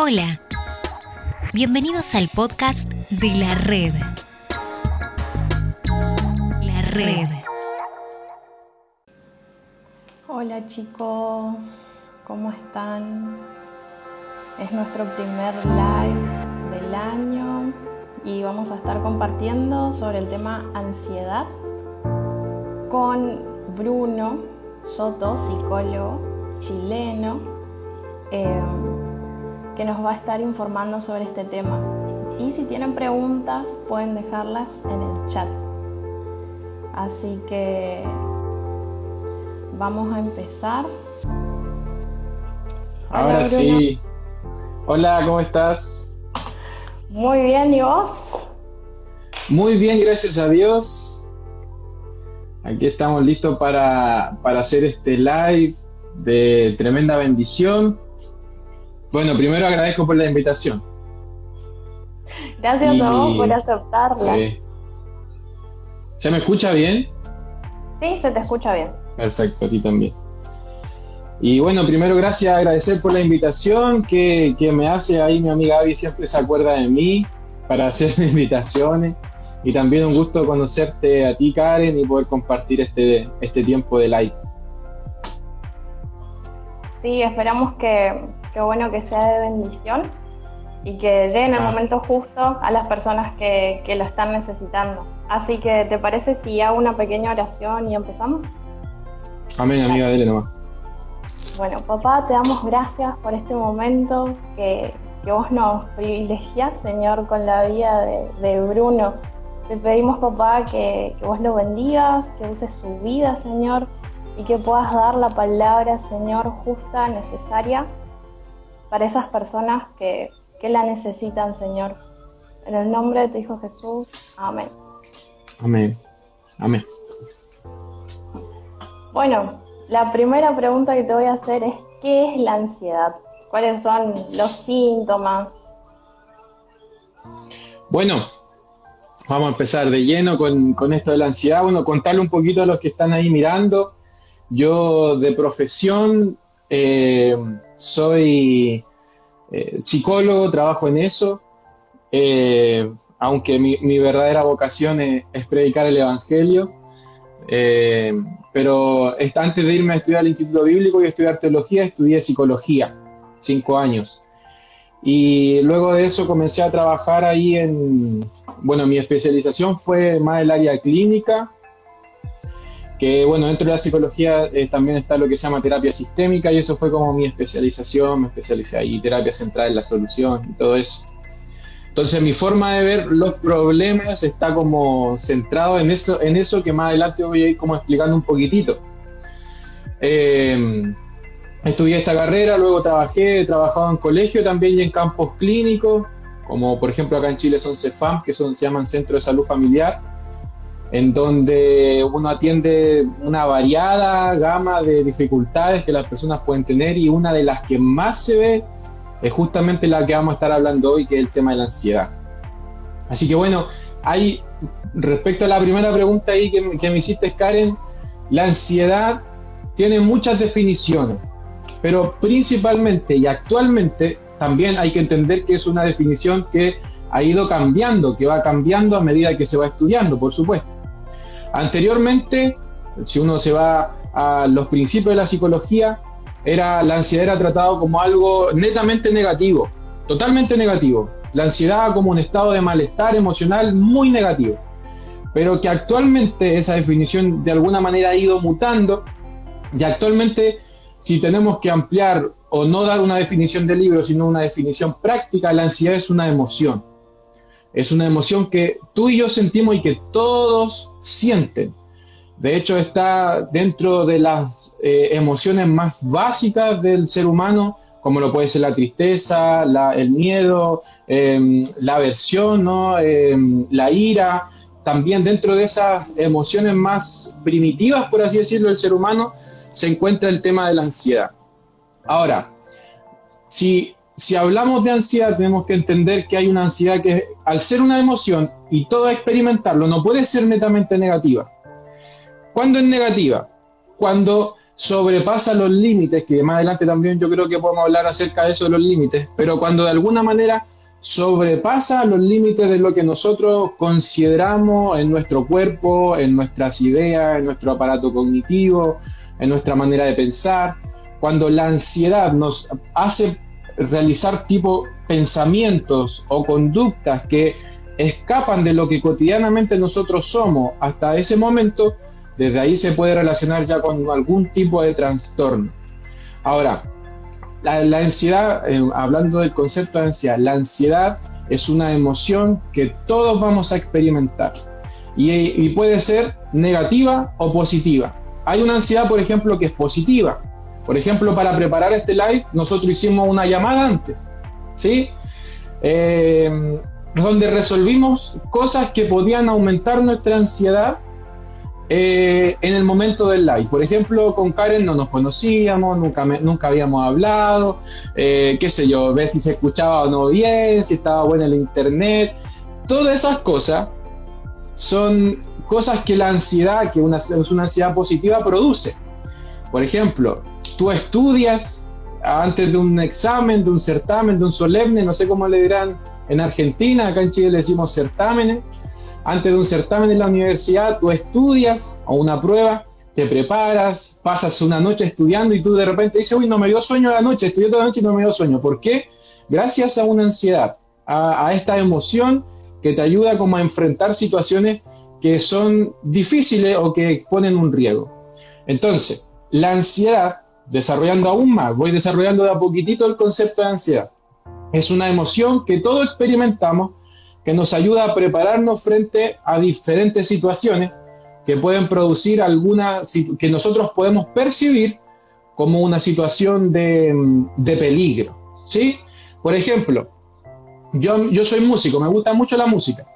Hola, bienvenidos al podcast de la red. La red. Hola chicos, ¿cómo están? Es nuestro primer live del año y vamos a estar compartiendo sobre el tema ansiedad con Bruno Soto, psicólogo chileno. Eh, que nos va a estar informando sobre este tema. Y si tienen preguntas, pueden dejarlas en el chat. Así que vamos a empezar. Ahora sí. Hola, ¿cómo estás? Muy bien, ¿y vos? Muy bien, gracias a Dios. Aquí estamos listos para, para hacer este live de tremenda bendición. Bueno, primero agradezco por la invitación. Gracias a vos por aceptarla. ¿Se me escucha bien? Sí, se te escucha bien. Perfecto, a ti también. Y bueno, primero gracias, agradecer por la invitación que, me hace ahí mi amiga Avi, siempre se acuerda de mí para hacer invitaciones. Y también un gusto conocerte a ti, Karen, y poder compartir este, este tiempo de live. Sí, esperamos que, Qué bueno que sea de bendición y que llegue en el ah. momento justo a las personas que, lo están necesitando. Así que, ¿te parece si hago una pequeña oración y empezamos? Amén, amiga, dele nomás. Bueno, papá, te damos gracias por este momento que, vos nos privilegias, Señor, con la vida de, Bruno. Te pedimos, papá, que, que vos lo bendigas, que uses su vida, Señor, y que puedas dar la palabra, Señor, justa, necesaria para esas personas que, la necesitan, Señor. En el nombre de tu Hijo Jesús. Amén. Amén. Amén. Bueno, la primera pregunta que te voy a hacer es, ¿qué es la ansiedad? ¿Cuáles son los síntomas? Bueno, vamos a empezar de lleno con, esto de la ansiedad. Bueno, contarle un poquito a los que están ahí mirando. Yo de profesión eh, soy eh, psicólogo, trabajo en eso, eh, aunque mi, verdadera vocación es, predicar el Evangelio. pero antes de irme a estudiar al Instituto Bíblico y estudiar teología, estudié psicología, cinco años. Y luego de eso comencé a trabajar ahí en, bueno, mi especialización fue más el área clínica, que bueno, dentro de la psicología eh, también está lo que se llama terapia sistémica y eso fue como mi especialización, me especialicé ahí, terapia central en la solución y todo eso. Entonces mi forma de ver los problemas está como centrado en eso, en eso que más adelante voy a ir como explicando un poquitito. Em, estudié esta carrera, luego trabajé, he trabajado en colegio también y en campos clínicos, como por ejemplo acá en Chile son CEFAM, que son, se llaman Centro de Salud Familiar, en donde uno atiende una variada gama de dificultades que las personas pueden tener y una de las que más se ve es justamente la que vamos a estar hablando hoy, que es el tema de la ansiedad. Así que bueno, hay, respecto a la primera pregunta ahí que, que me hiciste, Karen, la ansiedad tiene muchas definiciones, pero principalmente y actualmente también hay que entender que es una definición que ha ido cambiando, que va cambiando a medida que se va estudiando, por supuesto. Anteriormente, si uno se va a los principios de la psicología, era, la ansiedad era tratado como algo netamente negativo, totalmente negativo. La ansiedad como un estado de malestar emocional muy negativo. Pero que actualmente esa definición de alguna manera ha ido mutando y actualmente si tenemos que ampliar o no dar una definición del libro, sino una definición práctica, la ansiedad es una emoción. Es una emoción que tú y yo sentimos y que todos sienten. De hecho, está dentro de las eh, emociones más básicas del ser humano, como lo puede ser la tristeza, el miedo, em, la aversión, em, la ira. También dentro de esas emociones más primitivas, por así decirlo, del ser humano, se encuentra el tema de la ansiedad. Ahora, si si hablamos de ansiedad, tenemos que entender que hay una ansiedad que, al ser una emoción y todo experimentarlo, no puede ser netamente negativa. ¿Cuándo es negativa? Cuando sobrepasa los límites, que más adelante también yo creo que podemos hablar acerca de eso de los límites, pero cuando de alguna manera sobrepasa los límites de lo que nosotros consideramos en nuestro cuerpo, en nuestras ideas, en nuestro aparato cognitivo, en nuestra manera de pensar, cuando la ansiedad nos hace realizar tipo pensamientos o conductas que escapan de lo que cotidianamente nosotros somos hasta ese momento, desde ahí se puede relacionar ya con algún tipo de trastorno. Ahora, la, ansiedad, eh, hablando del concepto de ansiedad, la ansiedad es una emoción que todos vamos a experimentar y, y puede ser negativa o positiva. Hay una ansiedad, por ejemplo, que es positiva. Por ejemplo, para preparar este live, nosotros hicimos una llamada antes, ¿sí? Eh, donde resolvimos cosas que podían aumentar nuestra ansiedad eh, en el momento del live. Por ejemplo, con Karen no nos conocíamos, nunca, nunca habíamos hablado, eh, qué sé yo, ver si se escuchaba o no bien, si estaba bueno el internet. Todas esas cosas son cosas que la ansiedad, que una, es una ansiedad positiva, produce. Por ejemplo, tú estudias antes de un examen, de un certamen, de un solemne, no sé cómo le dirán en Argentina, acá en Chile le decimos certámenes. Antes de un certamen en la universidad, tú estudias o una prueba, te preparas, pasas una noche estudiando y tú de repente dices, uy, no me dio sueño la noche, estudié toda la noche y no me dio sueño. ¿Por qué? Gracias a una ansiedad, a, esta emoción que te ayuda como a enfrentar situaciones que son difíciles o que ponen un riesgo. Entonces, la ansiedad, desarrollando aún más, voy desarrollando de a poquitito el concepto de ansiedad. Es una emoción que todos experimentamos, que nos ayuda a prepararnos frente a diferentes situaciones que pueden producir alguna, que nosotros podemos percibir como una situación de, de peligro. ¿sí? Por ejemplo, yo, yo soy músico, me gusta mucho la música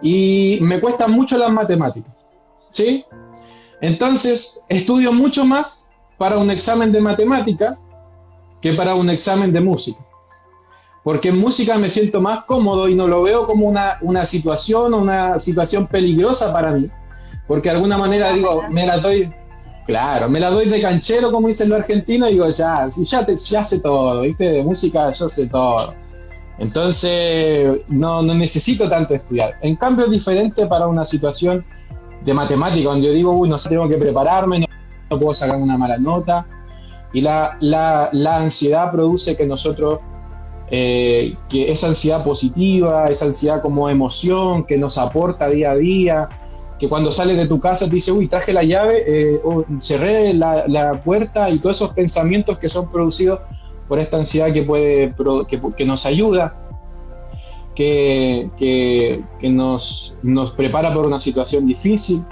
y me cuestan mucho las matemáticas. ¿sí? Entonces, estudio mucho más para un examen de matemática que para un examen de música. Porque en música me siento más cómodo y no lo veo como una, una situación una situación peligrosa para mí. Porque de alguna manera digo, me la doy, claro, me la doy de canchero, como dicen los argentinos, y digo, ya, ya, te, ya sé todo, ¿viste? De música yo sé todo. Entonces, no, no necesito tanto estudiar. En cambio, es diferente para una situación de matemática, donde yo digo, uy, no sé, tengo que prepararme, no, puedo sacar una mala nota. Y la, la, la ansiedad produce que nosotros, eh, que esa ansiedad positiva, esa ansiedad como emoción que nos aporta día a día, que cuando sales de tu casa te dice, uy, traje la llave, eh, cerré la, la, puerta y todos esos pensamientos que son producidos por esta ansiedad que, puede, que, que nos ayuda que, que, nos, nos, prepara por una situación difícil,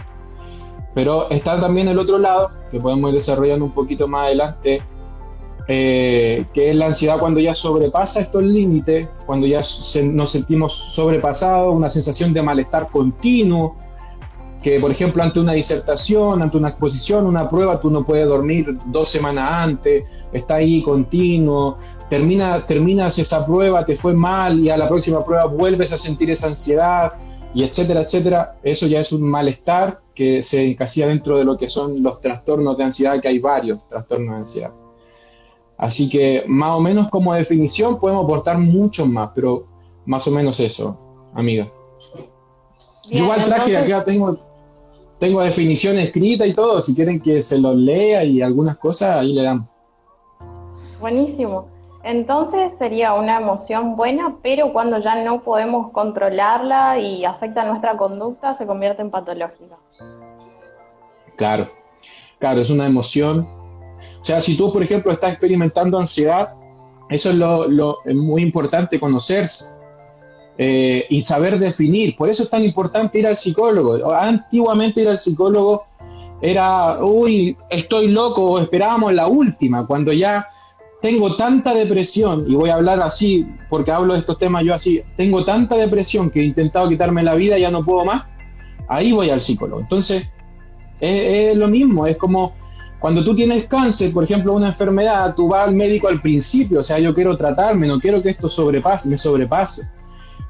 pero está también el otro lado, que podemos ir desarrollando un poquito más adelante, eh, que es la ansiedad cuando ya sobrepasa estos límites, cuando ya nos sentimos sobrepasados, una sensación de malestar continuo, que por ejemplo ante una disertación, ante una exposición, una prueba, tú no puedes dormir dos semanas antes, está ahí continuo, termina, terminas esa prueba, te fue mal y a la próxima prueba vuelves a sentir esa ansiedad y etcétera, etcétera, eso ya es un malestar que se encasilla dentro de lo que son los trastornos de ansiedad, que hay varios trastornos de ansiedad. Así que más o menos como definición podemos aportar mucho más, pero más o menos eso, amiga. igual traje acá, tengo, tengo definición escrita y todo, si quieren que se los lea y algunas cosas, ahí le dan. Buenísimo. Entonces sería una emoción buena, pero cuando ya no podemos controlarla y afecta nuestra conducta, se convierte en patológica. Claro, claro, es una emoción. O sea, si tú, por ejemplo, estás experimentando ansiedad, eso es lo, muy importante conocerse eh, y saber definir. Por eso es tan importante ir al psicólogo. Antiguamente ir al psicólogo era, uy, estoy loco, esperábamos la última, cuando ya tengo tanta depresión, y voy a hablar así porque hablo de estos temas yo así, tengo tanta depresión que he intentado quitarme la vida, y ya no puedo más, ahí voy al psicólogo. Entonces, es, lo mismo, es como cuando tú tienes cáncer, por ejemplo, una enfermedad, tú vas al médico al principio, o sea, yo quiero tratarme, no quiero que esto sobrepase, me sobrepase.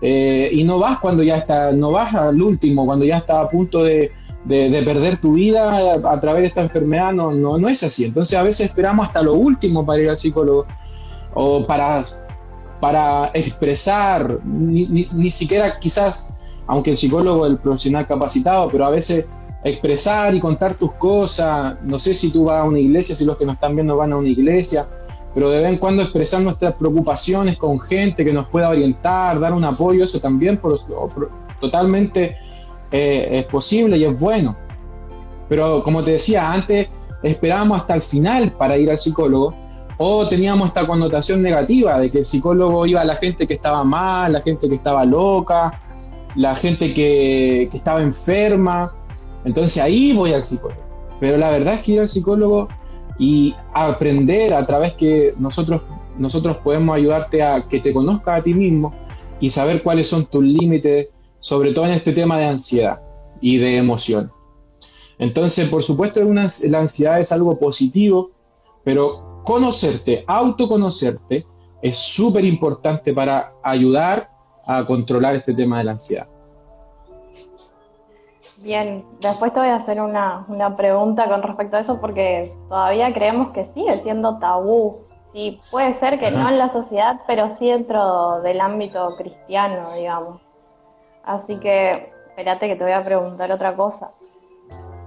Eh, y no vas cuando ya está, no vas al último, cuando ya está a punto de, de, perder tu vida a, través de esta enfermedad, no, no, no es así. Entonces a veces esperamos hasta lo último para ir al psicólogo o para, para expresar, ni, ni, siquiera quizás, aunque el psicólogo es el profesional capacitado, pero a veces expresar y contar tus cosas, no sé si tú vas a una iglesia, si los que nos están viendo van a una iglesia, pero de vez en cuando expresar nuestras preocupaciones con gente que nos pueda orientar, dar un apoyo, eso también por, totalmente es posible y es bueno. Pero como te decía, antes esperábamos hasta el final para ir al psicólogo o teníamos esta connotación negativa de que el psicólogo iba a la gente que estaba mal, la gente que estaba loca, la gente que, que estaba enferma. Entonces ahí voy al psicólogo. Pero la verdad es que ir al psicólogo y aprender a través que nosotros, nosotros podemos ayudarte a que te conozcas a ti mismo y saber cuáles son tus límites, sobre todo en este tema de ansiedad y de emoción. Entonces, por supuesto, la ansiedad es algo positivo, pero conocerte, autoconocerte, es súper importante para ayudar a controlar este tema de la ansiedad. Bien, después te voy a hacer una, pregunta con respecto a eso porque todavía creemos que sigue siendo tabú. Sí, puede ser que no en la sociedad, pero sí dentro del ámbito cristiano, digamos. Así que, espérate que te voy a preguntar otra cosa.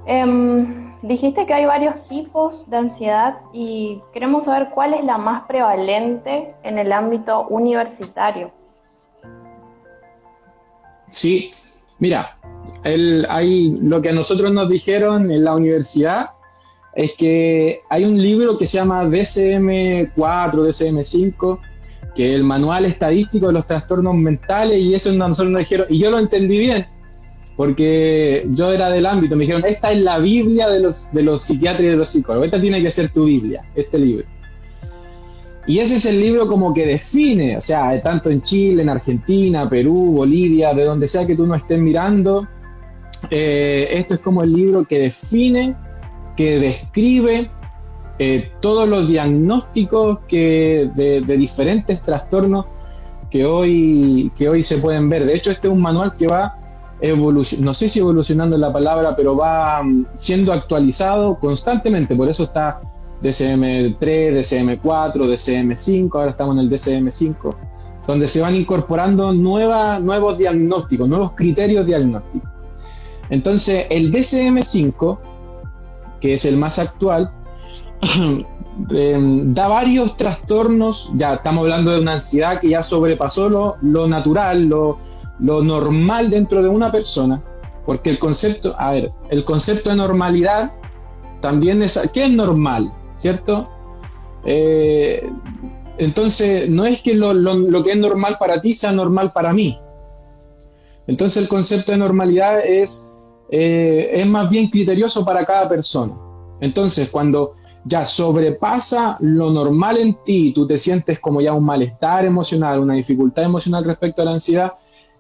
Em, dijiste que hay varios tipos de ansiedad y queremos saber cuál es la más prevalente en el ámbito universitario. Sí, mira, hay, lo que a nosotros nos dijeron en la universidad es que hay un libro que se llama DCM4, DCM5, que el manual estadístico de los trastornos mentales, y eso nosotros nos dijeron, y yo lo entendí bien, porque yo era del ámbito, me dijeron, esta es la Biblia de los, de los psiquiatras y de los psicólogos, esta tiene que ser tu Biblia, este libro. Y ese es el libro como que define, o sea, tanto en Chile, en Argentina, Perú, Bolivia, de donde sea que tú no estés mirando, eh, esto es como el libro que define, que describe eh, todos los diagnósticos que, de, diferentes trastornos que hoy, que hoy se pueden ver. De hecho, este es un manual que va evolucionando, no sé si evolucionando la palabra, pero va mm, siendo actualizado constantemente. Por eso está DCM3, DCM4, DCM5, ahora estamos en el DCM5, donde se van incorporando nueva, nuevos diagnósticos, nuevos criterios diagnósticos. Entonces, el DCM5, que es el más actual, em, da varios trastornos, ya estamos hablando de una ansiedad que ya sobrepasó lo, natural, lo, normal dentro de una persona, porque el concepto, a ver, el concepto de normalidad también es, ¿qué es normal? ¿Cierto? Eh, entonces, no es que lo, lo, que es normal para ti sea normal para mí. Entonces, el concepto de normalidad es eh, es más bien criterioso para cada persona. Entonces, cuando ya sobrepasa lo normal en ti, tú te sientes como ya un malestar emocional, una dificultad emocional respecto a la ansiedad,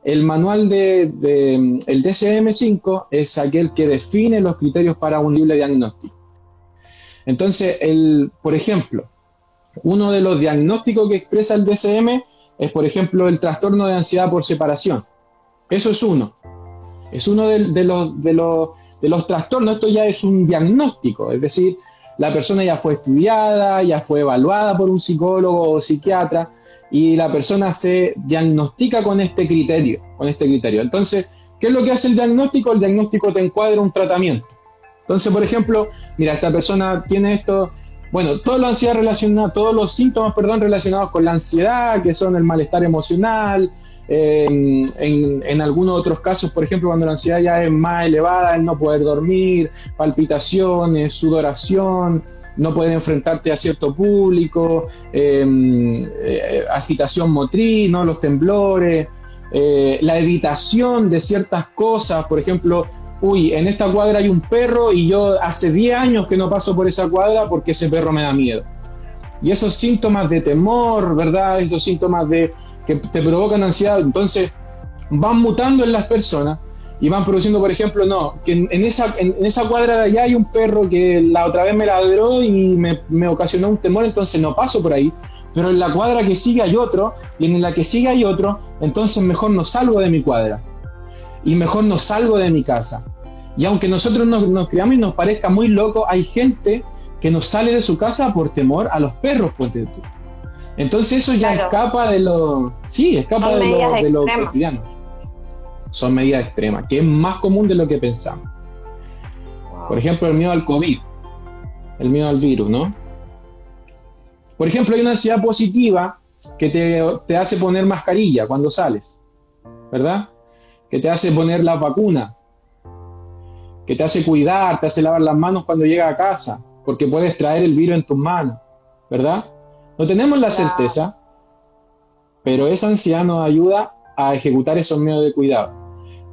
el manual de, el DCM5 es aquel que define los criterios para un libre diagnóstico. Entonces, el, por ejemplo, uno de los diagnósticos que expresa el DCM es, por ejemplo, el trastorno de ansiedad por separación. Eso es uno. Es uno de, los, de, los, trastornos, esto ya es un diagnóstico, es decir, la persona ya fue estudiada, ya fue evaluada por un psicólogo o psiquiatra y la persona se diagnostica con este criterio, con este criterio. Entonces, ¿qué es lo que hace el diagnóstico? El diagnóstico te encuadra un tratamiento. Entonces, por ejemplo, mira, esta persona tiene esto, bueno, toda la ansiedad relacionada, todos los síntomas, perdón, relacionados con la ansiedad, que son el malestar emocional, en, algunos otros casos, por ejemplo, cuando la ansiedad ya es más elevada, el no poder dormir, palpitaciones, sudoración, no poder enfrentarte a cierto público, em, eh, agitación motriz, los temblores, eh, la evitación de ciertas cosas, por ejemplo, uy, en esta cuadra hay un perro y yo hace 10 años que no paso por esa cuadra porque ese perro me da miedo. Y esos síntomas de temor, ¿verdad? Esos síntomas de que te provocan ansiedad, entonces van mutando en las personas y van produciendo, por ejemplo, no, que en, esa, en, esa cuadra de allá hay un perro que la otra vez me ladró y me, me, ocasionó un temor, entonces no paso por ahí, pero en la cuadra que sigue hay otro y en la que sigue hay otro, entonces mejor no salgo de mi cuadra. Y mejor no salgo de mi casa. Y aunque nosotros nos, nos criamos y nos parezca muy loco, hay gente que no sale de su casa por temor a los perros, pues Entonces eso ya escapa de lo... Sí, escapa de lo, de lo cotidiano. Son medidas extremas, que es más común de lo que pensamos. Por ejemplo, el miedo al COVID, el miedo al virus, ¿no? Por ejemplo, hay una ansiedad positiva que te, te hace poner mascarilla cuando sales, ¿verdad? Que te hace poner la vacuna, que te hace cuidar, te hace lavar las manos cuando llegas a casa, porque puedes traer el virus en tus manos, ¿verdad? No tenemos la certeza, pero esa ansiedad nos ayuda a ejecutar esos miedos de cuidado.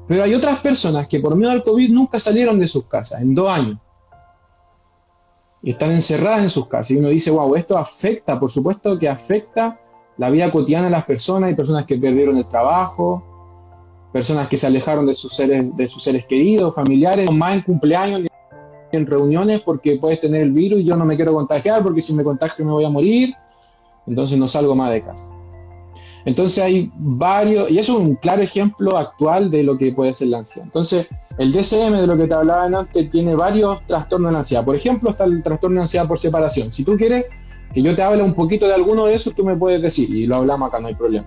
Pero hay otras personas que por miedo al COVID nunca salieron de sus casas en dos años. Y están encerradas en sus casas. Y uno dice, wow, esto afecta, por supuesto que afecta la vida cotidiana de las personas. Hay personas que perdieron el trabajo, personas que se alejaron de sus seres, de sus seres queridos, familiares, más en cumpleaños, en reuniones, porque puedes tener el virus y yo no me quiero contagiar, porque si me contagio me voy a morir, entonces no salgo más de casa. Entonces hay varios, y eso es un claro ejemplo actual de lo que puede ser la ansiedad. Entonces, el DSM de lo que te hablaba antes tiene varios trastornos de ansiedad. Por ejemplo, está el trastorno de ansiedad por separación. Si tú quieres que yo te hable un poquito de alguno de esos, tú me puedes decir, y lo hablamos acá, no hay problema.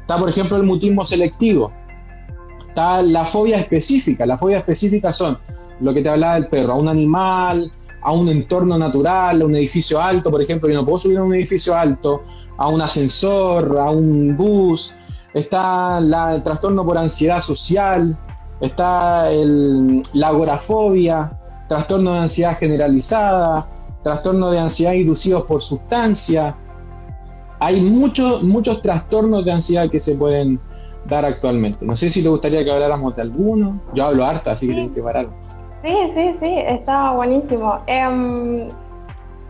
Está, por ejemplo, el mutismo selectivo, Está la fobia específica. La fobia específica son lo que te hablaba del perro, a un animal, a un entorno natural, a un edificio alto, por ejemplo, yo no puedo subir a un edificio alto, a un ascensor, a un bus. Está el trastorno por ansiedad social, está el, la agorafobia, trastorno de ansiedad generalizada, trastorno de ansiedad inducidos por sustancia. Hay muchos, muchos trastornos de ansiedad que se pueden dar actualmente. No sé si te gustaría que habláramos de alguno. Yo hablo harta, así que tienes que parar. Sí, sí, sí, está buenísimo. Em,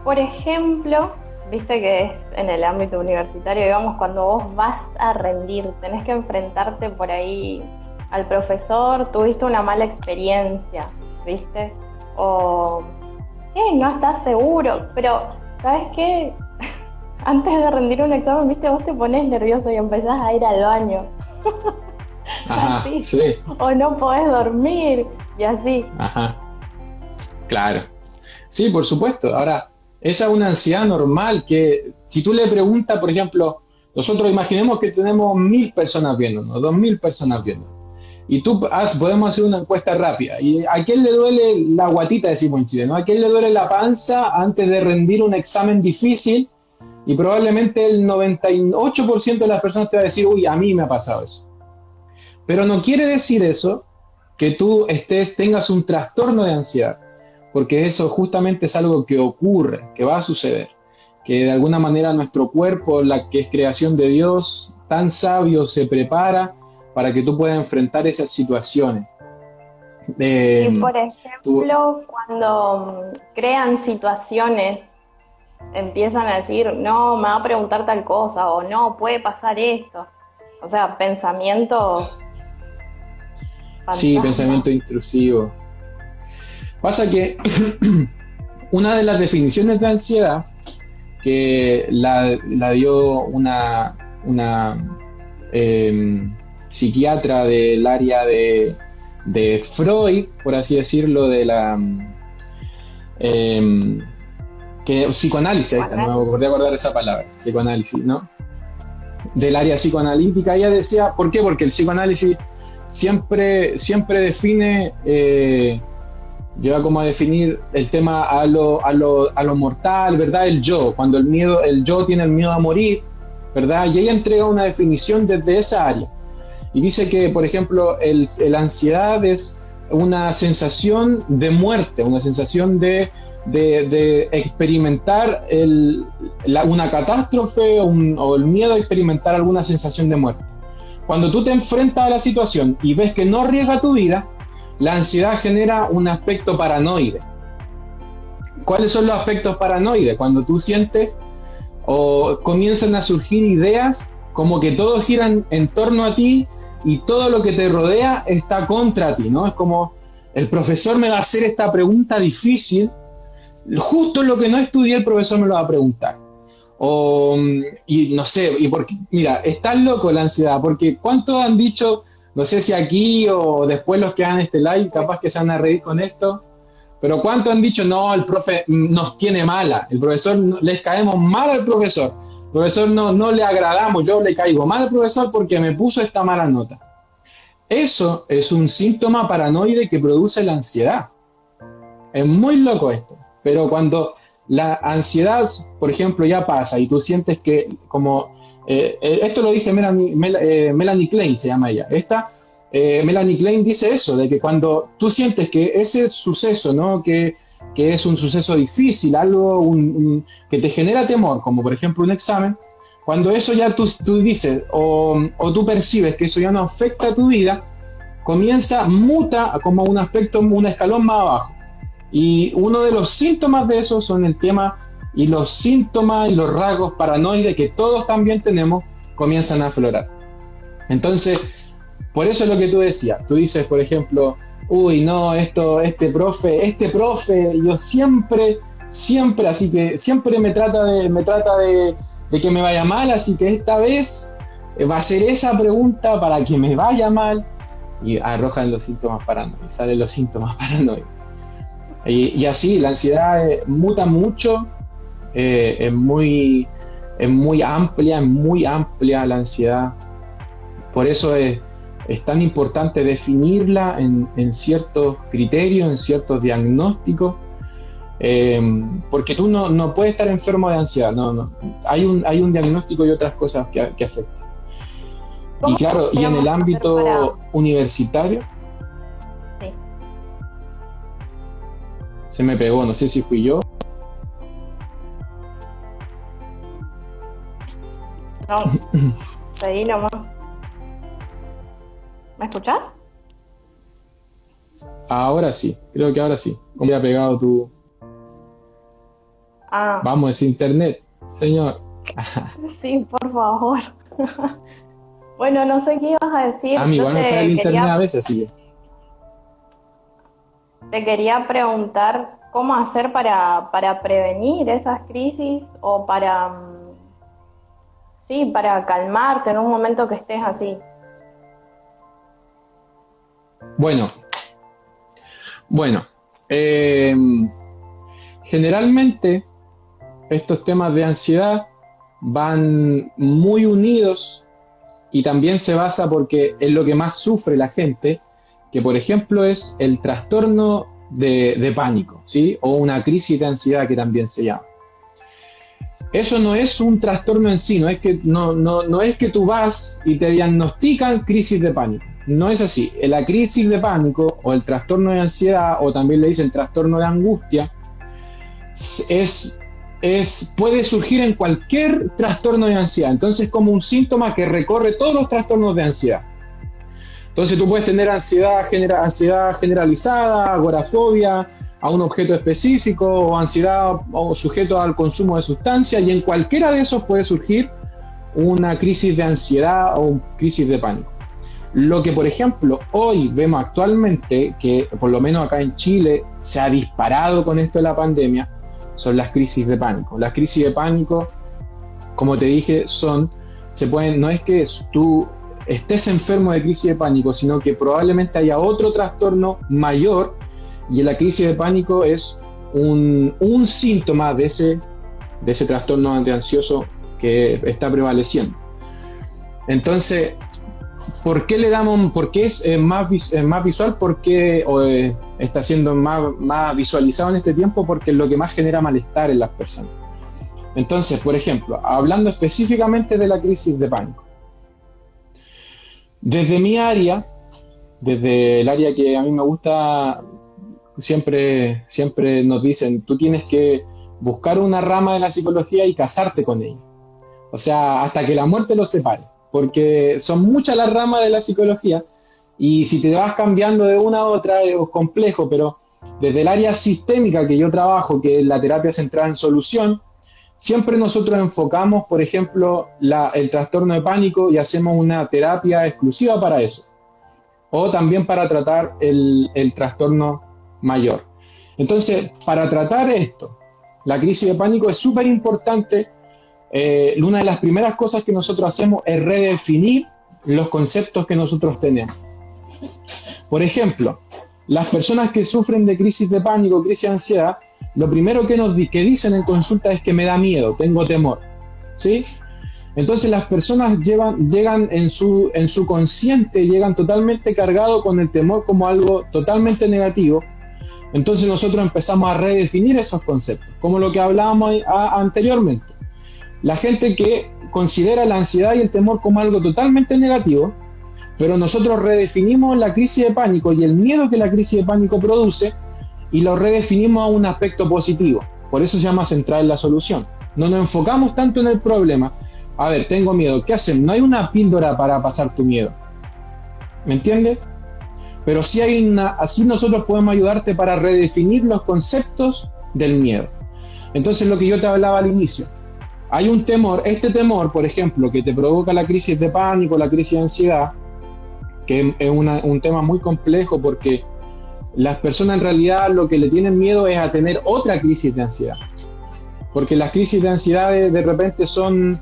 por ejemplo, viste que es en el ámbito universitario, digamos, cuando vos vas a rendir, tenés que enfrentarte por ahí al profesor, tuviste una mala experiencia, ¿viste? O, sí, no estás seguro, pero, ¿sabes qué? Antes de rendir un examen, viste, vos te pones nervioso y empezás a ir al baño. Ajá, sí. O no podés dormir y así. Ajá. Claro. Sí, por supuesto. Ahora, esa es una ansiedad normal que si tú le preguntas, por ejemplo, nosotros imaginemos que tenemos mil personas viéndonos, dos mil personas viéndonos. Y tú podemos hacer una encuesta rápida. ¿Y a quién le duele la guatita, decimos en Chile? ¿no? ¿A quién le duele la panza antes de rendir un examen difícil? Y probablemente el 98% de las personas te va a decir, uy, a mí me ha pasado eso. Pero no quiere decir eso que tú estés, tengas un trastorno de ansiedad, porque eso justamente es algo que ocurre, que va a suceder, que de alguna manera nuestro cuerpo, la que es creación de Dios, tan sabio, se prepara para que tú puedas enfrentar esas situaciones. y por ejemplo, cuando crean situaciones empiezan a decir, no, me va a preguntar tal cosa, o no, puede pasar esto. O sea, Sí, pensamiento intrusivo. Pasa que una de las definiciones de ansiedad que la, dio una, una em, psiquiatra del área de, de, Freud, por así decirlo, de la eh, que psicoanálisis, no me acordé acordar esa palabra, psicoanálisis, ¿no? Del área psicoanalítica, ella decía, ¿por qué? Porque el psicoanálisis siempre, siempre define, eh, lleva como a definir el tema a lo, a, lo, a lo mortal, ¿verdad? El yo, cuando el miedo, el yo tiene el miedo a morir, ¿verdad? Y ella entrega una definición desde esa área. Y dice que, por ejemplo, el, la ansiedad es una sensación de muerte, una sensación de de, experimentar una catástrofe o, el miedo a experimentar alguna sensación de muerte. Cuando tú te enfrentas a la situación y ves que no arriesga tu vida, la ansiedad genera un aspecto paranoide. ¿Cuáles son los aspectos paranoides? Cuando tú sientes o comienzan a surgir ideas como que todo gira en torno a ti y todo lo que te rodea está contra ti, ¿no? Es como el profesor me va a hacer esta pregunta difícil justo lo que no estudié el profesor me lo va a preguntar. O, y no sé, y porque, mira, está loco la ansiedad, porque ¿cuántos han dicho, no sé si aquí o después los que hagan este live, capaz que se van a reír con esto, pero ¿cuántos han dicho, no, el profe nos tiene mala, el profesor, les caemos mal al profesor, el profesor no, no le agradamos, yo le caigo mal al profesor porque me puso esta mala nota? Eso es un síntoma paranoide que produce la ansiedad. Es muy loco esto, pero cuando la ansiedad, por ejemplo, ya pasa y tú sientes que como eh, eh, esto lo dice Melanie, eh, Melanie, Klein, se llama ella. Esta, Melanie Klein dice eso, de que cuando tú sientes que ese suceso, ¿no? que, que es un suceso difícil, algo que te genera temor, como por ejemplo un examen, cuando eso ya tú, tú dices o, o, tú percibes que eso ya no afecta a tu vida, comienza, muta como un aspecto, un escalón más abajo. Y uno de los síntomas de eso son el tema y los síntomas y los rasgos paranoides que todos también tenemos comienzan a aflorar. Entonces, por eso es lo que tú decías. Tú dices, por ejemplo, uy, no, esto, este profe, este profe, yo siempre, siempre, así que siempre me trata de, me trata de, de que me vaya mal, así que esta vez va a ser esa pregunta para que me vaya mal y arrojan los síntomas paranoicos, salen los síntomas paranoicos. Y, y así, la ansiedad eh, muta mucho eh, es, muy, es muy amplia, es muy amplia la ansiedad. Por eso es, es tan importante definirla en, en, ciertos criterios, en ciertos diagnósticos, eh, porque tú no, no, puedes estar enfermo de ansiedad, no, no. Hay, un, hay un diagnóstico y otras cosas que, que afectan. Y claro, y en el ámbito universitario, se me pegó, no sé si fui yo. No, ahí nomás. ¿Me escuchás? Ahora sí, creo que ahora sí. ¿Cómo ha pegado tu. Ah. Vamos, es internet, señor. sí, por favor. bueno, no sé qué ibas a decir. A mí igual me falla el internet a veces, sí. Te quería preguntar cómo hacer para, para prevenir esas crisis o para mm, Sí, para calmarte en un momento que estés así. Bueno, bueno, eh, generalmente estos temas de ansiedad van muy unidos y también se basa porque es lo que más sufre la gente, que por ejemplo es el trastorno de, pánico, ¿sí? O una crisis de ansiedad que también se llama eso no es un trastorno en sí, no es que, no, no, no es que tú vas y te diagnostican crisis de pánico. No es así. La crisis de pánico o el trastorno de ansiedad o también le dicen trastorno de angustia es, es, puede surgir en cualquier trastorno de ansiedad. Entonces es como un síntoma que recorre todos los trastornos de ansiedad. Entonces tú puedes tener ansiedad, ansiedad generalizada, agorafobia, a un objeto específico o ansiedad o sujeto al consumo de sustancias y en cualquiera de esos puede surgir una crisis de ansiedad o una crisis de pánico. Lo que, por ejemplo, hoy vemos actualmente, que por lo menos acá en Chile se ha disparado con esto de la pandemia, son las crisis de pánico. Las crisis de pánico, como te dije, son, se pueden, no es que tú estés enfermo de crisis de pánico, sino que probablemente haya otro trastorno mayor y la crisis de pánico es un, síntoma de ese, de ese trastorno ansioso que está prevaleciendo. Entonces, ¿por qué le damos, por qué es más, más visual? Porque eh, está siendo más, más visualizado en este tiempo? Porque es lo que más genera malestar en las personas. Entonces, por ejemplo, hablando específicamente de la crisis de pánico. Desde mi área, desde el área que a mí me gusta siempre, siempre nos dicen, tú tienes que buscar una rama de la psicología y casarte con ella. O sea, hasta que la muerte los separe, porque son muchas las ramas de la psicología y si te vas cambiando de una a otra es complejo, pero desde el área sistémica que yo trabajo, que es la terapia centrada en solución, siempre nosotros enfocamos, por ejemplo, el trastorno de pánico y hacemos una terapia exclusiva para eso. O también para tratar el, trastorno mayor. Entonces, para tratar esto, la crisis de pánico es súper importante. Eh, una de las primeras cosas que nosotros hacemos es redefinir los conceptos que nosotros tenemos. Por ejemplo, las personas que sufren de crisis de pánico, crisis de ansiedad, lo primero que nos que dicen en consulta es que me da miedo, tengo temor. ¿Sí? Entonces las personas llevan, llegan en su, en su consciente, llegan totalmente cargados con el temor como algo totalmente negativo. Entonces nosotros empezamos a redefinir esos conceptos, como lo que hablábamos anteriormente. La gente que considera la ansiedad y el temor como algo totalmente negativo, pero nosotros redefinimos la crisis de pánico y el miedo que la crisis de pánico produce y lo redefinimos a un aspecto positivo. Por eso se llama centrar en la solución. No nos enfocamos tanto en el problema. A ver, tengo miedo. ¿Qué hacen? No hay una píldora para pasar tu miedo. ¿Me entiendes? Pero sí hay una, así nosotros podemos ayudarte para redefinir los conceptos del miedo. Entonces lo que yo te hablaba al inicio, hay un temor, este temor, por ejemplo, que te provoca la crisis de pánico, la crisis de ansiedad, que es un tema muy complejo porque las personas en realidad lo que le tienen miedo es a tener otra crisis de ansiedad. Porque las crisis de ansiedad de, repente son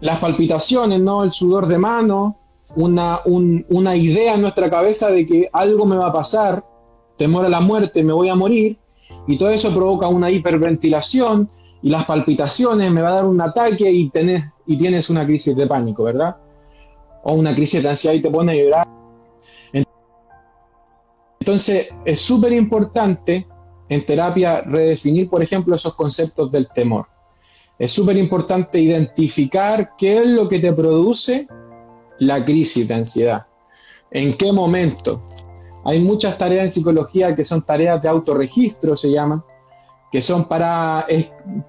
las palpitaciones, ¿no? El sudor de mano, una, una idea en nuestra cabeza de que algo me va a pasar, temor a la muerte, me voy a morir, y todo eso provoca una hiperventilación y las palpitaciones, me va a dar un ataque y, tenés, y tienes una crisis de pánico, ¿verdad? O una crisis de ansiedad y te pone a llorar. Es súper importante en terapia redefinir, por ejemplo, esos conceptos del temor. Es súper importante identificar qué es lo que te produce la crisis de ansiedad. ¿En qué momento? Hay muchas tareas en psicología que son tareas de autorregistro, se llaman, que son para,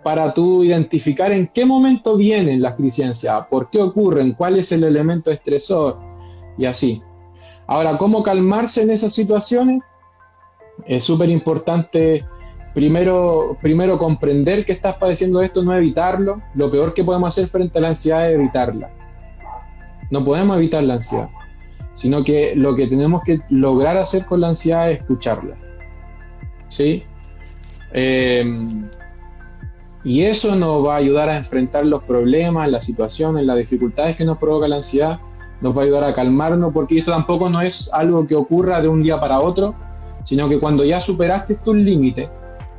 para tú identificar en qué momento vienen las crisis de ansiedad, por qué ocurren, cuál es el elemento estresor y así. Ahora, ¿cómo calmarse en esas situaciones? Es súper importante primero, primero comprender que estás padeciendo esto, no evitarlo. Lo peor que podemos hacer frente a la ansiedad es evitarla. No podemos evitar la ansiedad, sino que lo que tenemos que lograr hacer con la ansiedad es escucharla. ¿Sí? Eh, y eso nos va a ayudar a enfrentar los problemas, las situaciones, las dificultades que nos provoca la ansiedad, nos va a ayudar a calmarnos, porque esto tampoco no es algo que ocurra de un día para otro, sino que cuando ya superaste tus límites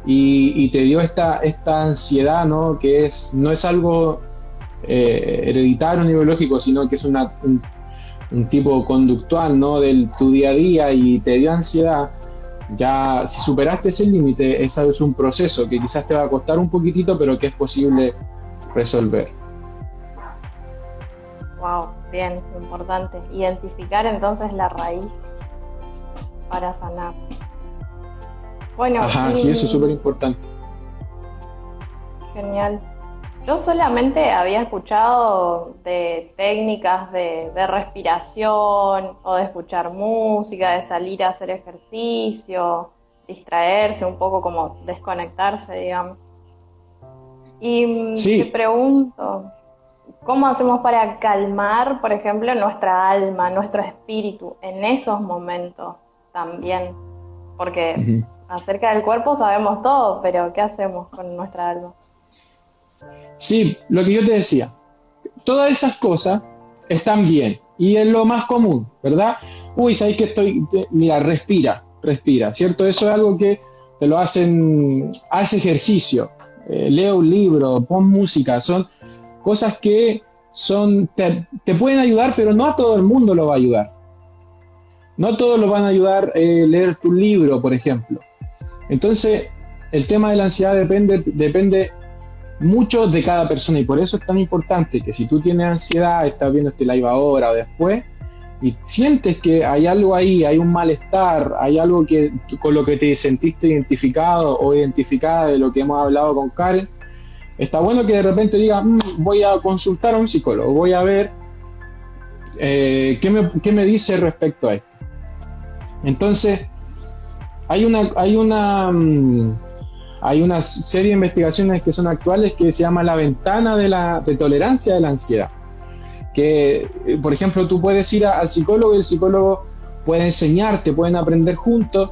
y, te dio esta, esta ansiedad, ¿no? que es, no es algo eh, hereditario ni biológico, sino que es una, un, un, tipo conductual ¿no? de tu día a día y te dio ansiedad, ya si superaste ese límite, ese es un proceso que quizás te va a costar un poquitito, pero que es posible resolver. Wow, bien, importante. Identificar entonces la raíz para sanar. Bueno, Ajá, sí, eso es súper importante. Genial. Yo solamente había escuchado de técnicas de, respiración o de escuchar música, de salir a hacer ejercicio, distraerse un poco, como desconectarse, digamos. Y mm, te pregunto, ¿cómo hacemos para calmar, por ejemplo, nuestra alma, nuestro espíritu en esos momentos también? Porque acerca del cuerpo sabemos todo, pero ¿qué hacemos con nuestra alma? Sí, lo que yo te decía, todas esas cosas están bien y es lo más común, ¿verdad? Uy, sabes que estoy, mira, respira, respira, ¿cierto? Eso es algo que te lo hacen, hace ejercicio, eh, leo un libro, pon música, son cosas que son, te, pueden ayudar, pero no a todo el mundo lo va a ayudar. No todos lo van a ayudar eh, leer tu libro, por ejemplo. Entonces, el tema de la ansiedad depende, depende mucho de cada persona y por eso es tan importante que si tú tienes ansiedad, estás viendo este live ahora o después y sientes que hay algo ahí, hay un malestar, hay algo que con lo que te sentiste identificado o identificada de lo que hemos hablado con Karen, está bueno que de repente diga, mm, voy a consultar a un psicólogo, voy a ver eh, qué, me, qué me dice respecto a esto. Entonces, hay una, hay una mm, hay serie de investigaciones que son actuales que se llama la ventana de, la, de tolerancia de la ansiedad. Que, eh, por ejemplo, tú puedes ir al psicólogo y el psicólogo puede enseñarte, pueden aprender juntos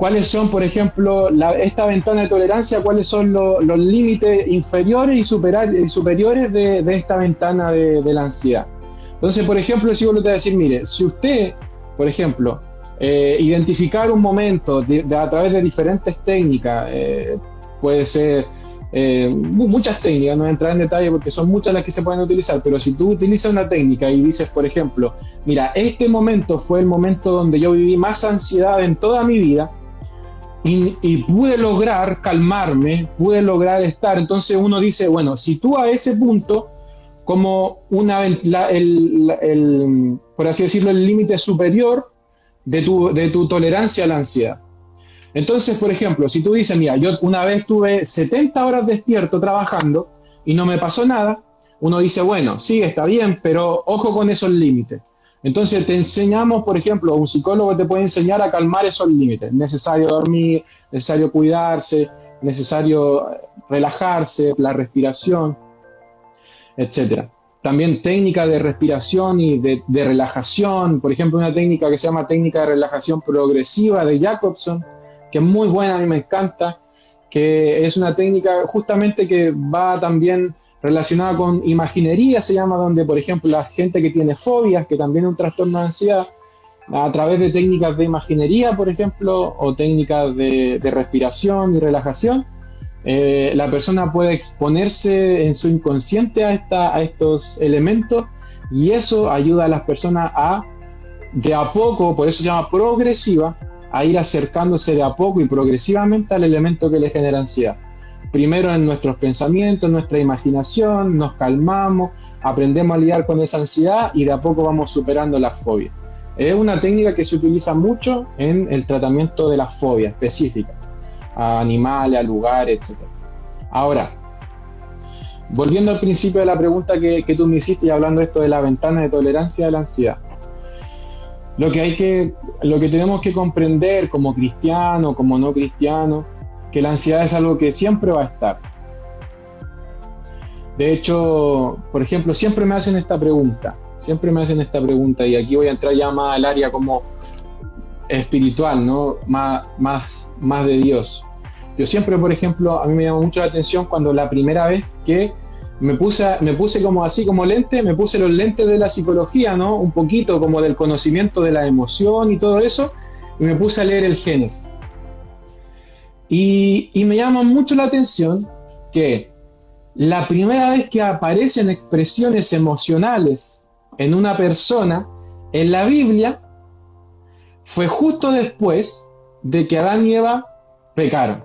cuáles son, por ejemplo, esta ventana de tolerancia, cuáles son los límites inferiores y, superiores de, esta ventana de, la ansiedad. Entonces, por ejemplo, te va a decir, mire, si usted, por ejemplo, eh, identificar un momento a través de diferentes técnicas, eh, puede ser eh, muchas técnicas, no voy a entrar en detalle porque son muchas las que se pueden utilizar, pero si tú utilizas una técnica y dices, por ejemplo, mira, este momento fue el momento donde yo viví más ansiedad en toda mi vida y, pude lograr calmarme, pude lograr estar, entonces uno dice, bueno, si tú a ese punto, como una, el, por así decirlo, el límite superior de tu, de tu tolerancia a la ansiedad. Entonces, por ejemplo, si tú dices, mira, yo una vez tuve 70 horas despierto trabajando y no me pasó nada, uno dice, bueno, sí, está bien, pero ojo con esos límites. Entonces te enseñamos, por ejemplo, un psicólogo te puede enseñar a calmar esos límites. Necesario dormir, necesario cuidarse, necesario relajarse, la respiración, etc. También técnicas de respiración y de, de relajación. Por ejemplo, una técnica que se llama técnica de relajación progresiva de Jacobson, que es muy buena, a mí me encanta, que es una técnica justamente que va también relacionada con imaginería, se llama, donde, por ejemplo, la gente que tiene fobias, que también es un trastorno de ansiedad, a través de técnicas de imaginería, por ejemplo, o técnicas de, respiración y relajación, eh, la persona puede exponerse en su inconsciente a, esta, a estos elementos y eso ayuda a las personas a, de a poco, por eso se llama progresiva, a ir acercándose de a poco y progresivamente al elemento que le genera ansiedad. Primero en nuestros pensamientos, en nuestra imaginación, nos calmamos, aprendemos a lidiar con esa ansiedad y de a poco vamos superando la fobia. Es una técnica que se utiliza mucho en el tratamiento de la fobia específica, a animales, a lugares, etc. Ahora, volviendo al principio de la pregunta que, que tú me hiciste y hablando esto de la ventana de tolerancia de la ansiedad lo que hay que, lo que tenemos que comprender como cristiano, como no cristiano, que la ansiedad es algo que siempre va a estar. De hecho, por ejemplo, siempre me hacen esta pregunta, siempre me hacen esta pregunta y aquí voy a entrar ya más al área como espiritual, ¿no? Más, más, más de Dios. Yo siempre, por ejemplo, a mí me llama mucho la atención cuando la primera vez que me puse, me puse como así, como lente, me puse los lentes de la psicología, ¿no? Un poquito como del conocimiento de la emoción y todo eso, y me puse a leer el Génesis. Y, me llama mucho la atención que la primera vez que aparecen expresiones emocionales en una persona en la Biblia fue justo después de que Adán y Eva pecaron.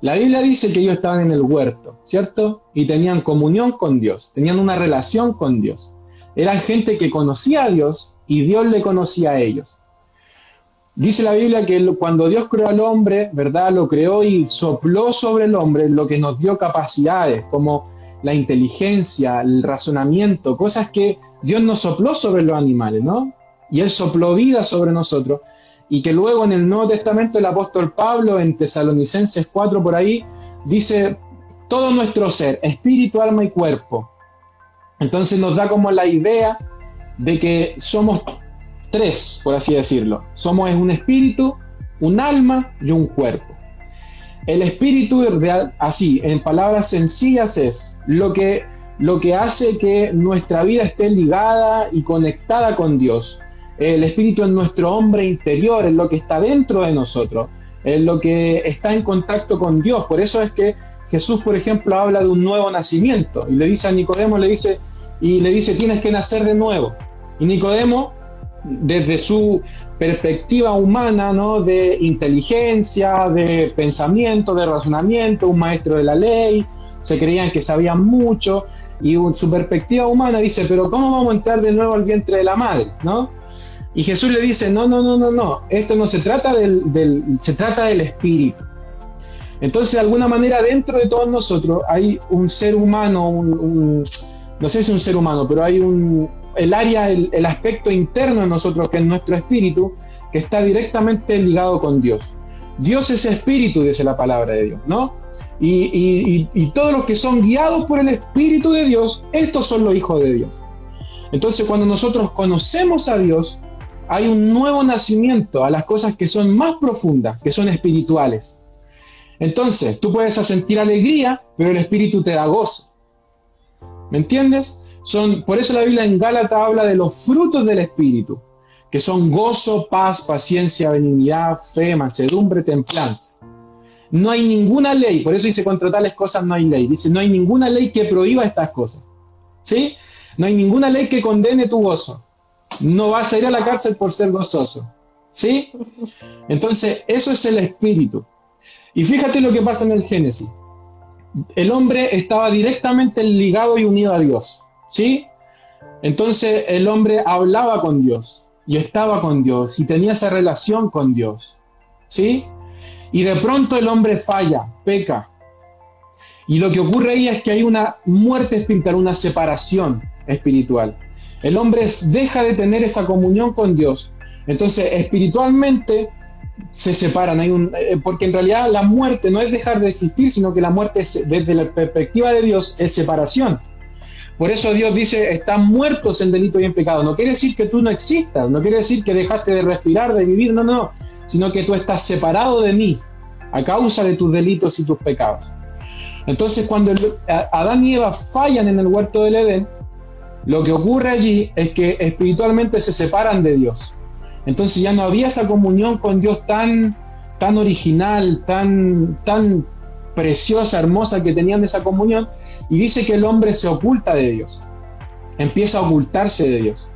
La Biblia dice que ellos estaban en el huerto, ¿cierto? Y tenían comunión con Dios, tenían una relación con Dios. Eran gente que conocía a Dios y Dios le conocía a ellos. Dice la Biblia que cuando Dios creó al hombre, ¿verdad? Lo creó y sopló sobre el hombre lo que nos dio capacidades, como la inteligencia, el razonamiento, cosas que Dios nos sopló sobre los animales, ¿no? Y Él sopló vida sobre nosotros y que luego en el Nuevo Testamento el apóstol Pablo en Tesalonicenses 4 por ahí dice todo nuestro ser, espíritu, alma y cuerpo. Entonces nos da como la idea de que somos tres, por así decirlo. Somos un espíritu, un alma y un cuerpo. El espíritu real, así, en palabras sencillas, es lo que, lo que hace que nuestra vida esté ligada y conectada con Dios. El espíritu es nuestro hombre interior, es lo que está dentro de nosotros, es lo que está en contacto con Dios. Por eso es que Jesús, por ejemplo, habla de un nuevo nacimiento y le dice a Nicodemo, le dice, y le dice, tienes que nacer de nuevo. Y Nicodemo, desde su perspectiva humana, ¿no? de inteligencia, de pensamiento, de razonamiento, un maestro de la ley, se creían que sabían mucho, y su perspectiva humana dice, pero ¿cómo vamos a entrar de nuevo al vientre de la madre? ¿no? Y Jesús le dice, no, no, no, no, no, esto no se trata del, se trata del espíritu. Entonces, de alguna manera, dentro de todos nosotros hay un ser humano, un, no sé si un ser humano, pero hay un, el área, el, aspecto interno de nosotros, que es nuestro espíritu, que está directamente ligado con Dios. Dios es espíritu, dice la palabra de Dios, ¿no? Y, y, todos los que son guiados por el espíritu de Dios, estos son los hijos de Dios. Entonces, cuando nosotros conocemos a Dios, hay un nuevo nacimiento a las cosas que son más profundas, que son espirituales. Entonces, tú puedes sentir alegría, pero el espíritu te da gozo. ¿Me entiendes? Son, por eso la Biblia en Gálatas habla de los frutos del Espíritu, que son gozo, paz, paciencia, benignidad, fe, mansedumbre, templanza. No hay ninguna ley, por eso dice contra tales cosas no hay ley. Dice, no hay ninguna ley que prohíba estas cosas. ¿Sí? No hay ninguna ley que condene tu gozo. No vas a ir a la cárcel por ser gozoso. ¿Sí? Entonces, eso es el espíritu. Y fíjate lo que pasa en el Génesis. El hombre estaba directamente ligado y unido a Dios. ¿Sí? Entonces el hombre hablaba con Dios y estaba con Dios y tenía esa relación con Dios. ¿Sí? Y de pronto el hombre falla, peca. Y lo que ocurre ahí es que hay una muerte espiritual, una separación espiritual. El hombre deja de tener esa comunión con Dios. Entonces, espiritualmente se separan. Eh, porque en realidad la muerte no es dejar de existir, sino que la muerte desde la perspectiva de Dios es separación. Por eso Dios dice, están muertos en delito y en pecado. No quiere decir que tú no existas, no quiere decir que dejaste de respirar, de vivir, no, no, sino que tú estás separado de mí a causa de tus delitos y tus pecados. Entonces cuando Adán y Eva fallan en el huerto del Edén, lo que ocurre allí es que espiritualmente se separan de Dios. Entonces ya no había esa comunión con Dios tan, tan original, tan, tan preciosa, hermosa que tenían esa comunión, y dice que el hombre se oculta de Dios, empieza a ocultarse de Dios.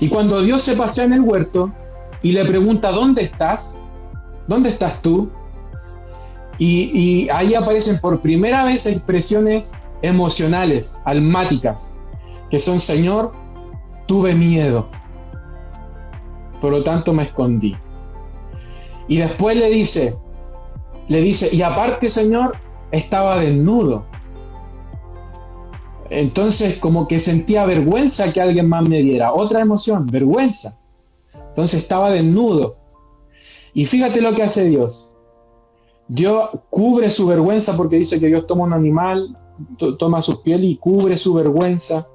Y cuando Dios se pasea en el huerto y le pregunta, ¿dónde estás? ¿Dónde estás tú? Y, y ahí aparecen por primera vez expresiones emocionales, almáticas, que son, Señor, tuve miedo, por lo tanto me escondí. Y después le dice, le dice, y aparte, Señor, estaba desnudo. Entonces, como que sentía vergüenza que alguien más me diera. Otra emoción, vergüenza. Entonces estaba desnudo. Y fíjate lo que hace Dios. Dios cubre su vergüenza porque dice que Dios toma un animal, toma su piel y cubre su vergüenza.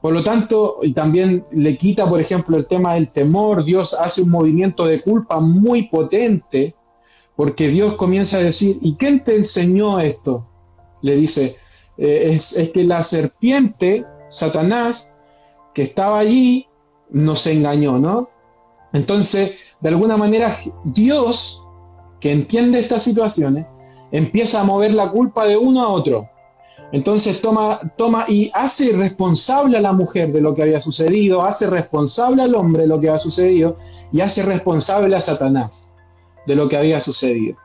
Por lo tanto, y también le quita, por ejemplo, el tema del temor. Dios hace un movimiento de culpa muy potente porque Dios comienza a decir, ¿y quién te enseñó esto? Le dice, eh, es, que la serpiente, Satanás, que estaba allí, nos engañó, ¿no? Entonces, de alguna manera, Dios, que entiende estas situaciones, empieza a mover la culpa de uno a otro. Entonces toma, toma y hace responsable a la mujer de lo que había sucedido, hace responsable al hombre de lo que había sucedido y hace responsable a Satanás de lo que había sucedido.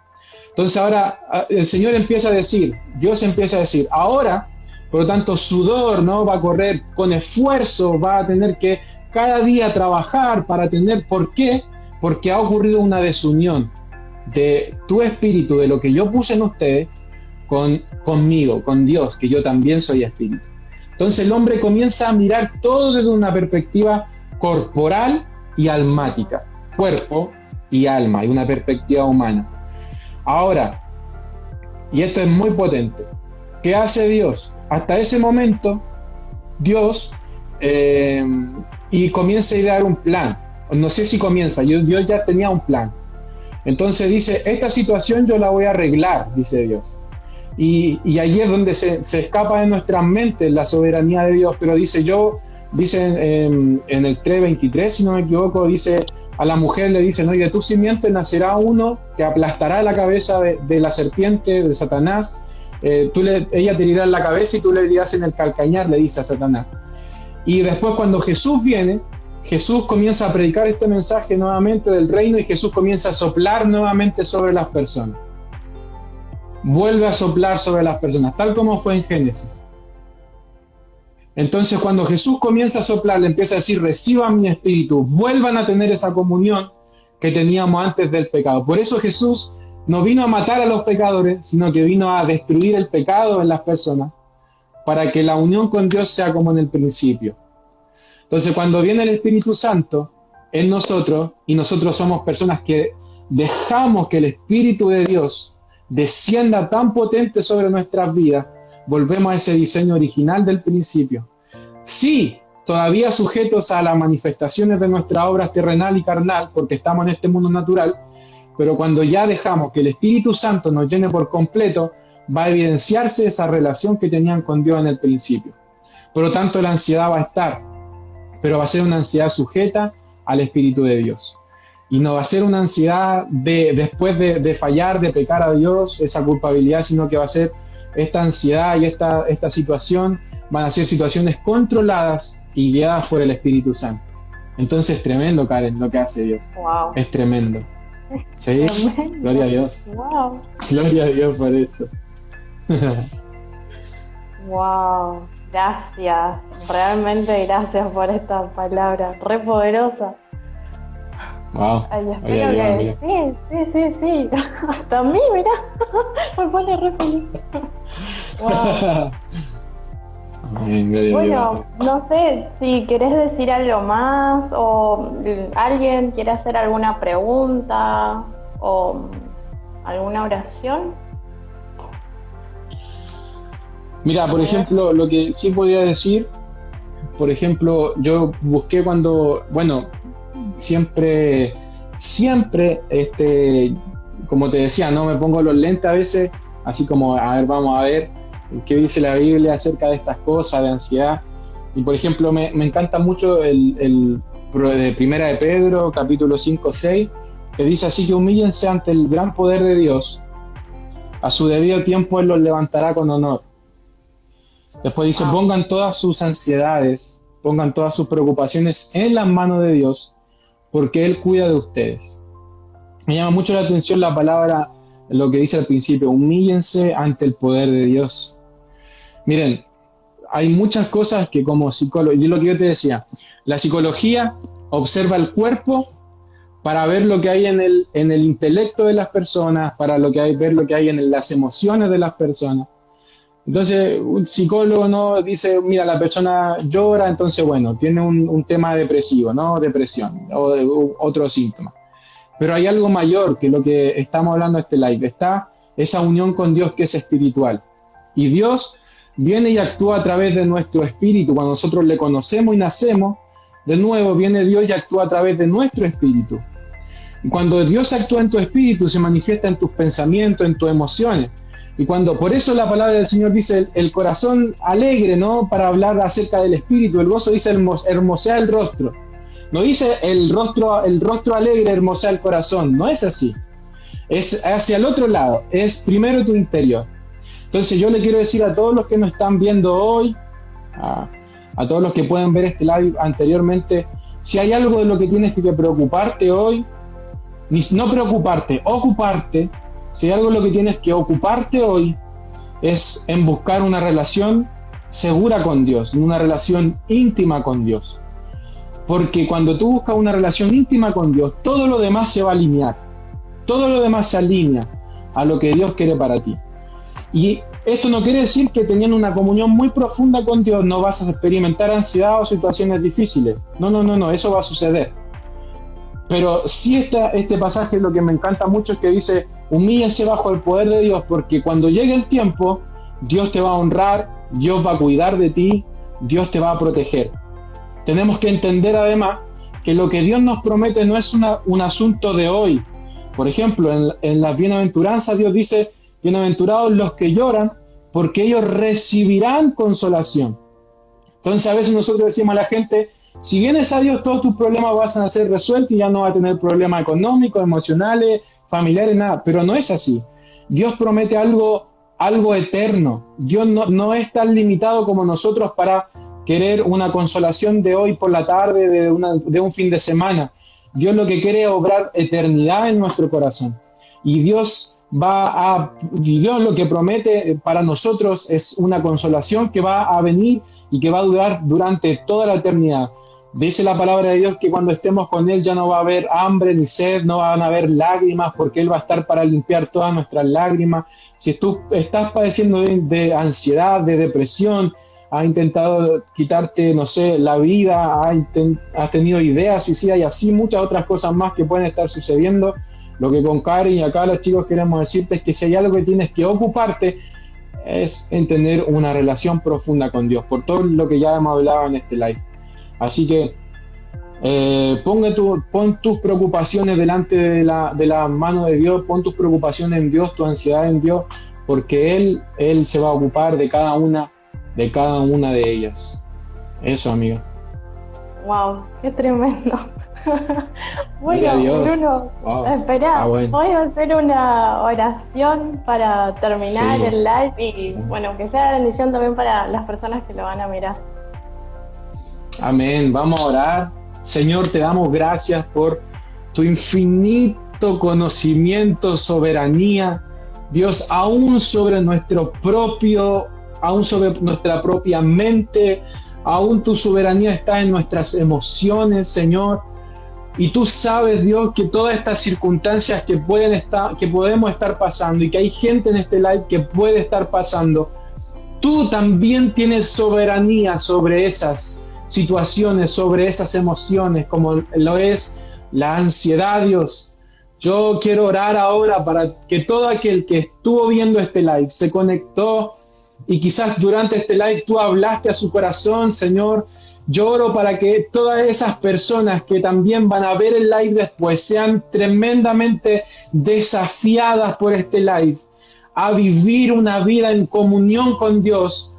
Entonces ahora el Señor empieza a decir, Dios empieza a decir, ahora, por lo tanto, sudor, ¿no? Va a correr con esfuerzo, va a tener que cada día trabajar para tener, ¿por qué? Porque ha ocurrido una desunión de tu espíritu, de lo que yo puse en ustedes, con, conmigo, con Dios, que yo también soy espíritu. Entonces el hombre comienza a mirar todo desde una perspectiva corporal y almática, cuerpo, y alma, y una perspectiva humana. Ahora, y esto es muy potente, ¿qué hace Dios? Hasta ese momento, Dios, eh, y comienza a idear un plan. No sé si comienza, Dios ya tenía un plan. Entonces dice, esta situación yo la voy a arreglar, dice Dios. Y, y ahí es donde se, se, escapa de nuestras mentes la soberanía de Dios, pero dice yo, dice en, en el 3.23, si no me equivoco, dice, a la mujer le dicen, oye, de tu simiente nacerá uno que aplastará la cabeza de, la serpiente, de Satanás. Eh, tú le, ella te dirá en la cabeza y tú le dirás en el calcañar, le dice a Satanás. Y después cuando Jesús viene, Jesús comienza a predicar este mensaje nuevamente del reino y Jesús comienza a soplar nuevamente sobre las personas. Vuelve a soplar sobre las personas, tal como fue en Génesis. Entonces cuando Jesús comienza a soplar, le empieza a decir, reciban mi espíritu, vuelvan a tener esa comunión que teníamos antes del pecado. Por eso Jesús no vino a matar a los pecadores, sino que vino a destruir el pecado en las personas, para que la unión con Dios sea como en el principio. Entonces cuando viene el Espíritu Santo en nosotros, y nosotros somos personas que dejamos que el Espíritu de Dios descienda tan potente sobre nuestras vidas, volvemos a ese diseño original del principio. Sí, todavía sujetos a las manifestaciones de nuestra obra terrenal y carnal, porque estamos en este mundo natural, pero cuando ya dejamos que el Espíritu Santo nos llene por completo, va a evidenciarse esa relación que tenían con Dios en el principio. Por lo tanto, la ansiedad va a estar, pero va a ser una ansiedad sujeta al Espíritu de Dios. Y no va a ser una ansiedad de, después de, fallar, de pecar a Dios, esa culpabilidad, sino que va a ser esta ansiedad y esta, esta situación, van a ser situaciones controladas y guiadas por el Espíritu Santo. Entonces es tremendo, Karen, lo que hace Dios. Es tremendo. ¿Sí? Gloria a Dios. Gloria a Dios por eso. wow, gracias. Realmente gracias por esta palabra. Re poderosa. Wow. Ay, espero que... Sí, sí, sí, sí. Hasta a mí, mira. Me pone re feliz. wow. Bueno, no sé si querés decir algo más o alguien quiere hacer alguna pregunta o alguna oración. Mira, por ejemplo, lo que sí podía decir, por ejemplo, yo busqué cuando, bueno, siempre, siempre, este, como te decía, no me pongo los lentes a veces, así como, a ver, vamos a ver, qué dice la Biblia acerca de estas cosas, de ansiedad. Y por ejemplo, me, encanta mucho el, el, de Primera de Pedro, capítulo 5, 6, que dice así que humíllense ante el gran poder de Dios. A su debido tiempo Él los levantará con honor. Después dice, pongan todas sus ansiedades, pongan todas sus preocupaciones en las manos de Dios, porque Él cuida de ustedes. Me llama mucho la atención la palabra, lo que dice al principio, humíllense ante el poder de Dios. Miren, hay muchas cosas que como psicólogo, y lo que yo te decía, la psicología observa el cuerpo para ver lo que hay en el, en el intelecto de las personas, para lo que hay, ver lo que hay en las emociones de las personas. Entonces, un psicólogo no dice, mira, la persona llora, entonces, bueno, tiene un, tema depresivo, ¿no? Depresión o, otro síntoma. Pero hay algo mayor que lo que estamos hablando en este live. Está esa unión con Dios que es espiritual. Y Dios viene y actúa a través de nuestro espíritu. Cuando nosotros le conocemos y nacemos, de nuevo viene Dios y actúa a través de nuestro espíritu. Y cuando Dios actúa en tu espíritu, se manifiesta en tus pensamientos, en tus emociones. Y cuando, por eso la palabra del Señor dice el, corazón alegre, ¿no? Para hablar acerca del espíritu, el gozo dice hermosea el rostro. No dice el rostro, el rostro alegre hermosea el corazón, no es así. Es hacia el otro lado, es primero tu interior. Entonces yo le quiero decir a todos los que nos están viendo hoy, a, todos los que pueden ver este live anteriormente, si hay algo de lo que tienes que preocuparte hoy, no preocuparte, ocuparte, si algo lo que tienes que ocuparte hoy, es en buscar una relación segura con Dios, una relación íntima con Dios. Porque cuando tú buscas una relación íntima con Dios, todo lo demás se va a alinear. Todo lo demás se alinea a lo que Dios quiere para ti. Y esto no quiere decir que teniendo una comunión muy profunda con Dios no vas a experimentar ansiedad o situaciones difíciles. No, no, no, no, eso va a suceder. Pero sí está este pasaje lo que me encanta mucho es que dice, humíllense bajo el poder de Dios, porque cuando llegue el tiempo, Dios te va a honrar, Dios va a cuidar de ti, Dios te va a proteger. Tenemos que entender además que lo que Dios nos promete no es un asunto de hoy. Por ejemplo, en, en las bienaventuranzas Dios dice, Bienaventurados los que lloran, porque ellos recibirán consolación. Entonces a veces nosotros decimos a la gente, si vienes a Dios, todos tus problemas van a ser resueltos y ya no va a tener problemas económicos, emocionales, familiares, nada. Pero no es así. Dios promete algo, algo eterno. Dios no, es tan limitado como nosotros para querer una consolación de hoy por la tarde, de, de un fin de semana. Dios lo que quiere es obrar eternidad en nuestro corazón. Y Dios va a, Dios lo que promete para nosotros es una consolación que va a venir y que va a durar durante toda la eternidad. Dice la palabra de Dios que cuando estemos con Él ya no va a haber hambre ni sed, no van a haber lágrimas, porque Él va a estar para limpiar todas nuestras lágrimas. Si tú estás padeciendo de, ansiedad, de depresión, ha intentado quitarte, no sé, la vida, has tenido ideas suicidas y así muchas otras cosas más que pueden estar sucediendo, lo que con Karen y acá los chicos queremos decirte es que si hay algo que tienes que ocuparte es en tener una relación profunda con Dios, por todo lo que ya hemos hablado en este live. Así que eh, tu, pon tus preocupaciones delante de la, de la mano de Dios, pon tus preocupaciones en Dios, tu ansiedad en Dios, porque Él, Él se va a ocupar de cada una de cada una de ellas. Eso, amiga. Wow, qué tremendo. bueno, Bruno, espera, ah, voy a hacer una oración para terminar el live y bueno, que sea bendición también para las personas que lo van a mirar. Amén, vamos a orar. Señor, te damos gracias por tu infinito conocimiento, soberanía, Dios, aún sobre nuestro propio, aún sobre nuestra propia mente, aún tu soberanía está en nuestras emociones, Señor. Y tú sabes, Dios, que todas estas circunstancias que pueden estar, que podemos estar pasando y que hay gente en este live que puede estar pasando, tú también tienes soberanía sobre esas situaciones, sobre esas emociones, como lo es la ansiedad, Dios. Yo quiero orar ahora para que todo aquel que estuvo viendo este live se conectó y quizás durante este live tú hablaste a su corazón, Señor. Yo oro para que todas esas personas que también van a ver el live después sean tremendamente desafiadas por este live a vivir una vida en comunión con Dios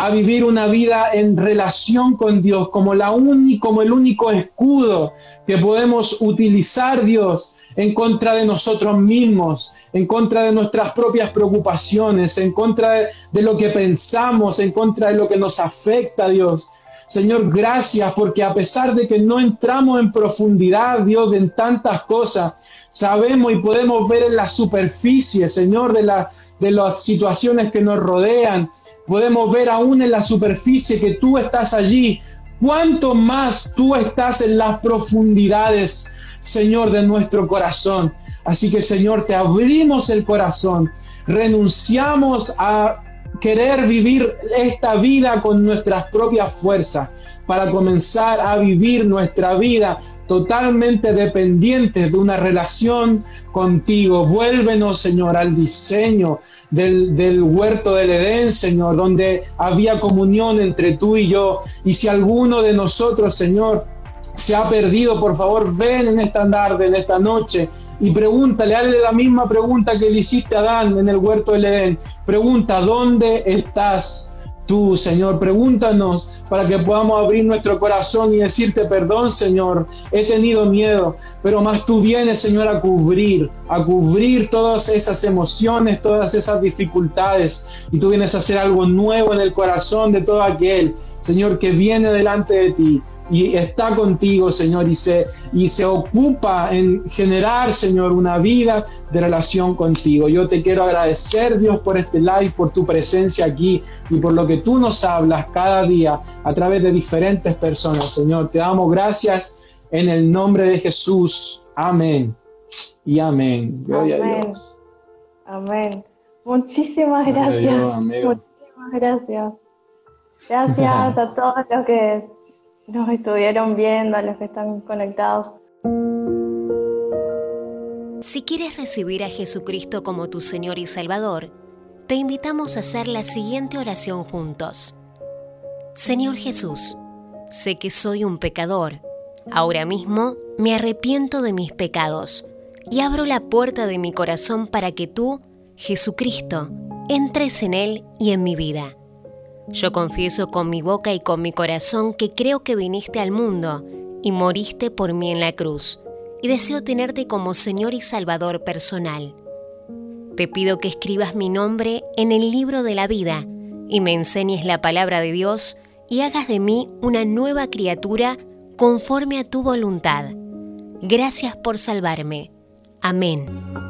a vivir una vida en relación con Dios como, la como el único escudo que podemos utilizar Dios en contra de nosotros mismos, en contra de nuestras propias preocupaciones, en contra de, de lo que pensamos, en contra de lo que nos afecta Dios. Señor, gracias porque a pesar de que no entramos en profundidad, Dios, en tantas cosas, sabemos y podemos ver en la superficie, Señor, de, la, de las situaciones que nos rodean, podemos ver aún en la superficie que tú estás allí, cuánto más tú estás en las profundidades, Señor, de nuestro corazón. Así que, Señor, te abrimos el corazón, renunciamos a querer vivir esta vida con nuestras propias fuerzas para comenzar a vivir nuestra vida totalmente dependientes de una relación contigo. Vuélvenos, Señor, al diseño del, del, huerto del Edén, Señor, donde había comunión entre tú y yo. Y si alguno de nosotros, Señor, se ha perdido, por favor, ven en esta tarde, en esta noche, y pregúntale, hazle la misma pregunta que le hiciste a Adán en el huerto del Edén. Pregunta, ¿dónde estás? Tú, Señor. Pregúntanos para que podamos abrir nuestro corazón y decirte perdón, Señor. He tenido miedo, pero más tú vienes, Señor, a cubrir, a cubrir todas esas emociones, todas esas dificultades. Y tú vienes a hacer algo nuevo en el corazón de todo aquel, Señor, que viene delante de ti y está contigo, Señor, y se, y se ocupa en generar, Señor, una vida de relación contigo. Yo te quiero agradecer, Dios, por este live, por tu presencia aquí y por lo que tú nos hablas cada día a través de diferentes personas, Señor. Te damos gracias en el nombre de Jesús. Amén. Y amén. Gloria amén. a Dios. Amén. Muchísimas gracias. Muchísimas gracias. Gracias a todos los que nos estuvieron viendo, a los que están conectados. Si quieres recibir a Jesucristo como tu Señor y Salvador, te invitamos a hacer la siguiente oración juntos. Señor Jesús, sé que soy un pecador. Ahora mismo me arrepiento de mis pecados y abro la puerta de mi corazón para que tú, Jesucristo, entres en él y en mi vida. Yo confieso con mi boca y con mi corazón que creo que viniste al mundo y moriste por mí en la cruz, y deseo tenerte como Señor y Salvador personal. Te pido que escribas mi nombre en el libro de la vida y me enseñes la palabra de Dios y hagas de mí una nueva criatura conforme a tu voluntad. Gracias por salvarme. Amén.